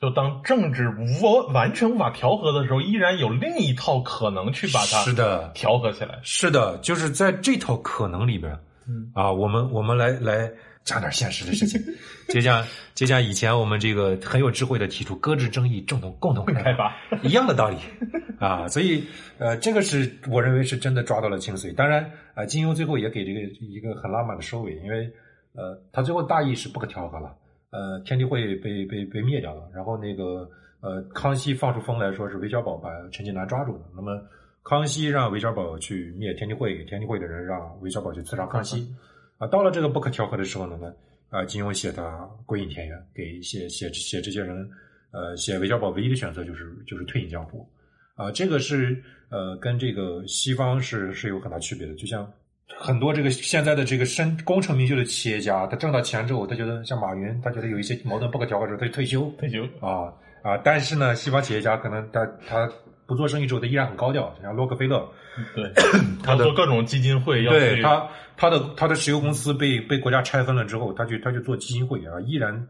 就当政治无完全无法调和的时候，依然有另一套可能去把它是的，调和起来。是的，就是在这套可能里边，嗯啊，我们我们来来讲点现实的事情，<laughs> 就像就像以前我们这个很有智慧的提出搁置争议，共同共同开发，一样的道理 <laughs> 啊，所以呃，这个是我认为是真的抓到了精髓。当然啊，金庸最后也给这个一个很浪漫的收尾，因为呃，他最后大意是不可调和了，呃，天地会被被被灭掉了，然后那个呃，康熙放出风来说是韦小宝把陈近南抓住的，那么康熙让韦小宝去灭天地会，天地会的人让韦小宝去刺杀康熙，啊，到了这个不可调和的时候呢，呢啊，金庸写他归隐田园，给写写写这些人，呃，写韦小宝唯一的选择就是就是退隐江湖，啊，这个是呃跟这个西方是是有很大区别的，就像很多这个现在的这个深功成名就的企业家，他挣到钱之后，他觉得像马云，他觉得有一些矛盾不可调和的时候，他就退休。退休，啊啊，但是呢，西方企业家可能他他不做生意之后，他依然很高调，像洛克菲勒，对，<clears throat> 他做各种基金会，要去对他他的他的石油公司被被国家拆分了之后，他去他去做基金会啊，依然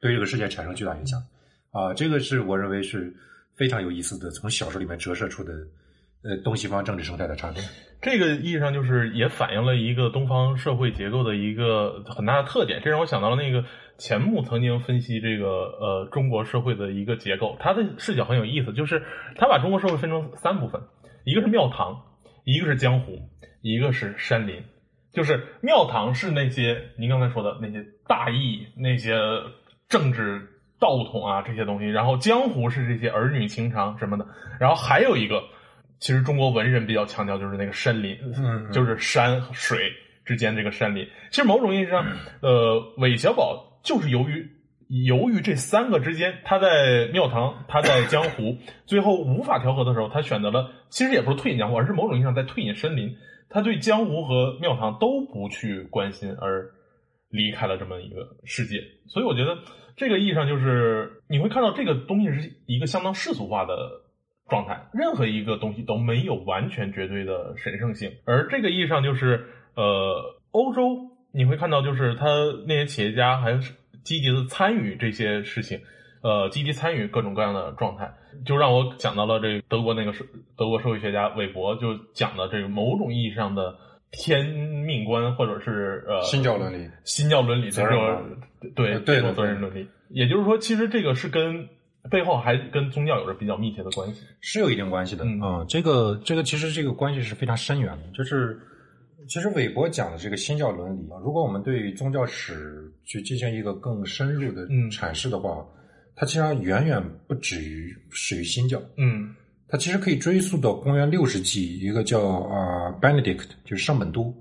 对这个世界产生巨大影响。啊，这个是我认为是非常有意思的，从小说里面折射出的呃东西方政治生态的差别。这个意义上就是也反映了一个东方社会结构的一个很大的特点。这让我想到了那个钱穆曾经分析这个呃中国社会的一个结构，他的视角很有意思，就是他把中国社会分成三部分，一个是庙堂，一个是江湖，一个是山林。就是庙堂是那些您刚才说的那些大义、那些政治道统啊这些东西，然后江湖是这些儿女情长什么的，然后还有一个，其实中国文人比较强调就是那个山林，嗯嗯就是山和水之间这个山林。其实某种意义上，呃，韦小宝就是由于由于这三个之间，他在庙堂，他在江湖，最后无法调和的时候，他选择了，其实也不是退隐江湖，而是某种意义上在退隐山林。他对江湖和庙堂都不去关心，而离开了这么一个世界。所以我觉得这个意义上就是你会看到这个东西是一个相当世俗化的状态，任何一个东西都没有完全绝对的神圣性。而这个意义上就是，呃，欧洲你会看到就是他那些企业家还是积极的参与这些事情。呃，积极参与各种各样的状态，就让我想到了这个德国那个社德国社会学家韦伯就讲的这个某种意义上的天命观，或者是呃新教伦理新教伦理的这责任种对对的责任伦理。也就是说，其实这个是跟背后还跟宗教有着比较密切的关系。是有一定关系的嗯。啊、这个这个其实这个关系是非常深远的，就是其实韦伯讲的这个新教伦理啊，如果我们对宗教史去进行一个更深入的嗯。阐释的话，它其实远远不止于始于新教，嗯。它其实可以追溯到公元六世纪，一个叫啊、Benedict，就是圣本都，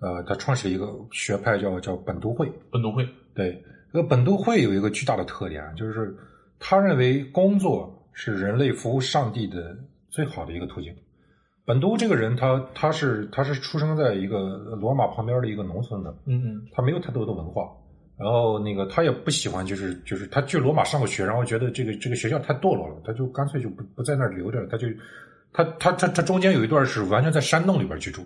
呃，他创始了一个学派叫叫本都会，本都会，对，这个本都会有一个巨大的特点，啊就是他认为工作是人类服务上帝的最好的一个途径。本都这个人他，他是他是出生在一个罗马旁边的一个农村的，嗯嗯他没有太多的文化，然后那个他也不喜欢，就是就是他去罗马上过学，然后觉得这个这个学校太堕落了，他就干脆就不不在那儿留着了，他就他他他他中间有一段是完全在山洞里边居住，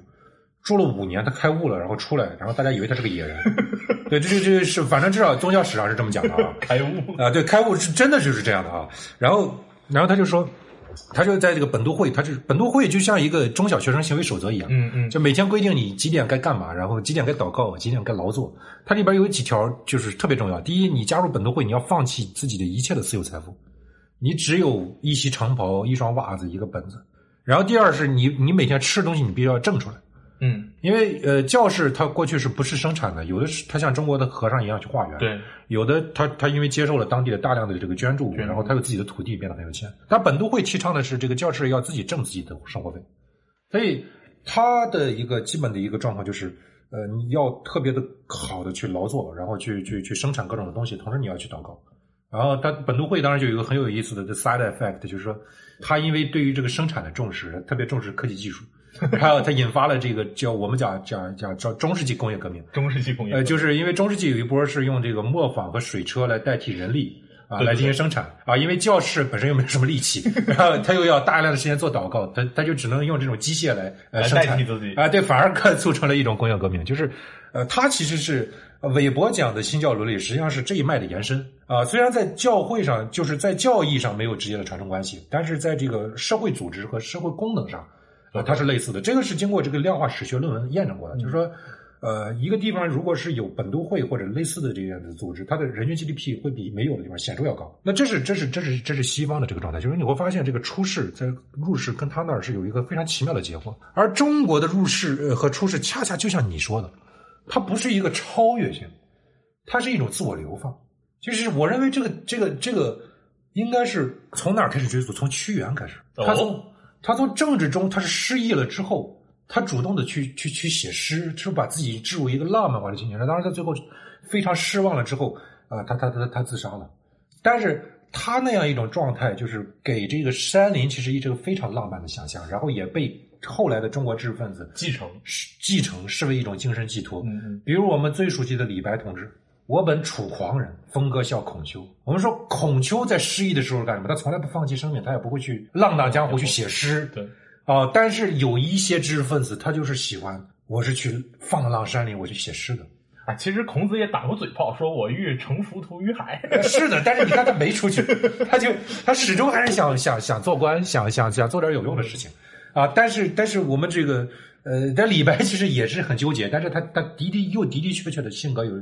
住了五年，他开悟了，然后出来，然后大家以为他是个野人，<laughs> 对，这这这是反正至少宗教史上是这么讲的啊。<laughs> 开悟，啊，对，开悟是真的就是这样的啊。然后，然后他就说，他就在这个本都会，他是本都会就像一个中小学生行为守则一样，嗯嗯就每天规定你几点该干嘛，然后几点该祷告，几点该劳作。它里边有几条就是特别重要。第一，你加入本都会，你要放弃自己的一切的私有财富，你只有一袭长袍、一双袜子、一个本子。然后第二是你你每天吃的东西你必须要挣出来。嗯，因为呃，教士他过去是不是生产的？有的是他像中国的和尚一样去化缘，对，有的他他因为接受了当地的大量的这个捐助，然后他有自己的土地，变得很有钱。但本都会提倡的是这个教士要自己挣自己的生活费，所以他的一个基本的一个状况就是，呃，你要特别的好的去劳作，然后去去去生产各种的东西，同时你要去祷告。然后他本都会当然就有一个很有意思的 side effect，就是说他因为对于这个生产的重视，特别重视科技技术，<laughs> 还有它引发了这个叫我们讲讲讲叫中世纪工业革命。中世纪工业，呃，就是因为中世纪有一波是用这个磨坊和水车来代替人力啊，来进行生产。啊，因为教士本身又没有什么力气，<laughs> 然后他又要大量的时间做祷告，他他就只能用这种机械来呃来生产。代替自己。啊，对，反而更促成了一种工业革命，就是呃，他其实是韦伯讲的新教伦理实际上是这一脉的延伸。啊。虽然在教会上，就是在教义上没有直接的传承关系，但是在这个社会组织和社会功能上，啊，它是类似的。这个是经过这个量化史学论文验证过的，就是说。呃，一个地方如果是有本都会或者类似的这样的组织，它的人均 GDP 会比没有的地方显著要高。那这是这是这是这是西方的这个状态，就是你会发现这个出世在入世跟他那儿是有一个非常奇妙的结合，而中国的入世和出世恰恰就像你说的，它不是一个超越性，它是一种自我流放。就是我认为这个这个这个应该是从哪儿开始追溯？从屈原开始，他从他从政治中他是失意了之后。他主动的去去去写诗，就是把自己置入一个浪漫化的情景。当然，他最后非常失望了之后，啊，他他他他自杀了。但是他那样一种状态，就是给这个山林其实一个非常浪漫的想象，然后也被后来的中国知识分子继承，继承视为一种精神寄托。嗯嗯。比如我们最熟悉的李白同志，“我本楚狂人，风歌笑孔丘。”我们说孔丘在失意的时候干什么？他从来不放弃生命，他也不会去浪荡江湖去写诗。对。啊，但是有一些知识分子，他就是喜欢，我是去放浪山林，我去写诗的。啊，其实孔子也打过嘴炮，说我欲乘浮屠于海。<laughs> 是的，但是你看他没出去，他就他始终还是想想想做官，想想想做点有用的事情。啊，但是但是我们这个呃，但李白其实也是很纠结，但是他他的的又的的确确的性格有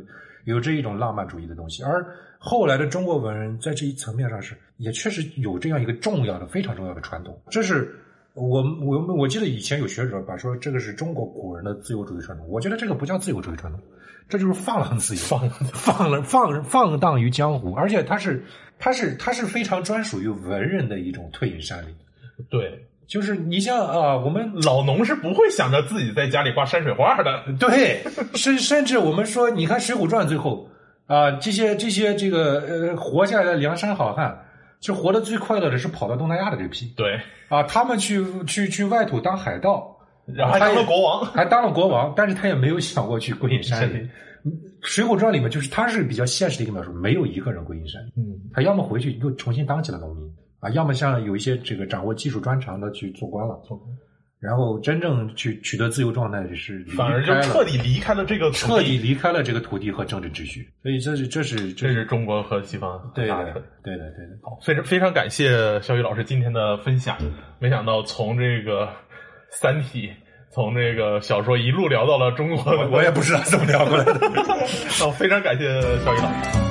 有这一种浪漫主义的东西，而后来的中国文人在这一层面上是也确实有这样一个重要的、非常重要的传统，这是。我我我记得以前有学者把说这个是中国古人的自由主义传统，我觉得这个不叫自由主义传统，这就是放浪自由，放放了放放荡于江湖，而且它是它是它是非常专属于文人的一种退隐山林。对，就是你像啊，我们老农是不会想着自己在家里挂山水画的。对，<laughs> 甚甚至我们说，你看《水浒传》最后啊，这些这些这个呃活下来的梁山好汉。就活得最快乐的是跑到东南亚的这批，对啊，他们去去去外土当海盗，然后还当了国王，还当了国王，但是他也没有想过去归隐山林。<laughs> 水浒传里面就是他是比较现实的一个描述，没有一个人归隐山林，嗯，他要么回去又重新当起了农民啊，要么像有一些这个掌握技术专长的去做官了，做官。然后真正去取得自由状态，就是反而就彻底离开了这个彻底离开了这个土地和政治秩序。所以这是这是这是中国和西方对的对的对的。好，非常非常感谢肖宇老师今天的分享。没想到从这个《三体》从这个小说一路聊到了中国，我也不知道怎么聊过来的。<laughs> 那非常感谢肖宇老师。